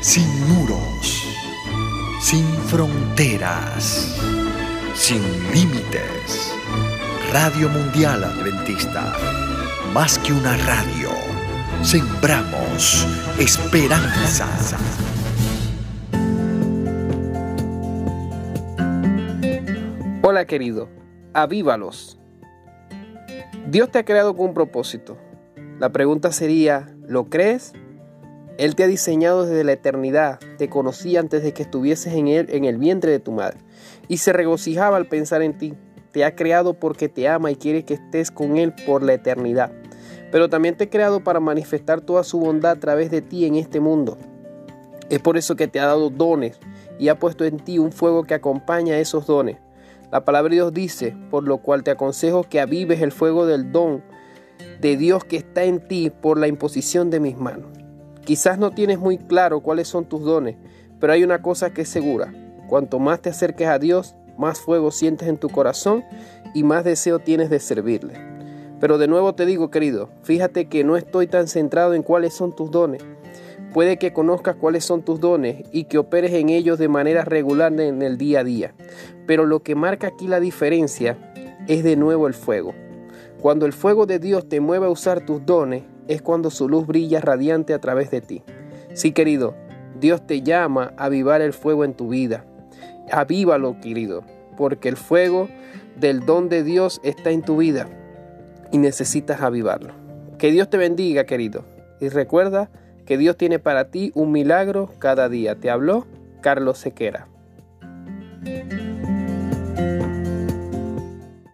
sin muros, sin fronteras, sin límites. Radio Mundial Adventista, más que una radio, sembramos esperanza. Hola querido, avívalos. Dios te ha creado con un propósito. La pregunta sería, ¿lo crees? Él te ha diseñado desde la eternidad, te conocía antes de que estuvieses en él en el vientre de tu madre y se regocijaba al pensar en ti. Te ha creado porque te ama y quiere que estés con él por la eternidad. Pero también te ha creado para manifestar toda su bondad a través de ti en este mundo. Es por eso que te ha dado dones y ha puesto en ti un fuego que acompaña esos dones. La palabra de Dios dice, por lo cual te aconsejo que avives el fuego del don de Dios que está en ti por la imposición de mis manos. Quizás no tienes muy claro cuáles son tus dones, pero hay una cosa que es segura. Cuanto más te acerques a Dios, más fuego sientes en tu corazón y más deseo tienes de servirle. Pero de nuevo te digo, querido, fíjate que no estoy tan centrado en cuáles son tus dones. Puede que conozcas cuáles son tus dones y que operes en ellos de manera regular en el día a día. Pero lo que marca aquí la diferencia es de nuevo el fuego. Cuando el fuego de Dios te mueve a usar tus dones, es cuando su luz brilla radiante a través de ti. Sí, querido, Dios te llama a avivar el fuego en tu vida. Avívalo, querido, porque el fuego del don de Dios está en tu vida y necesitas avivarlo. Que Dios te bendiga, querido. Y recuerda que Dios tiene para ti un milagro cada día. Te habló Carlos Sequera.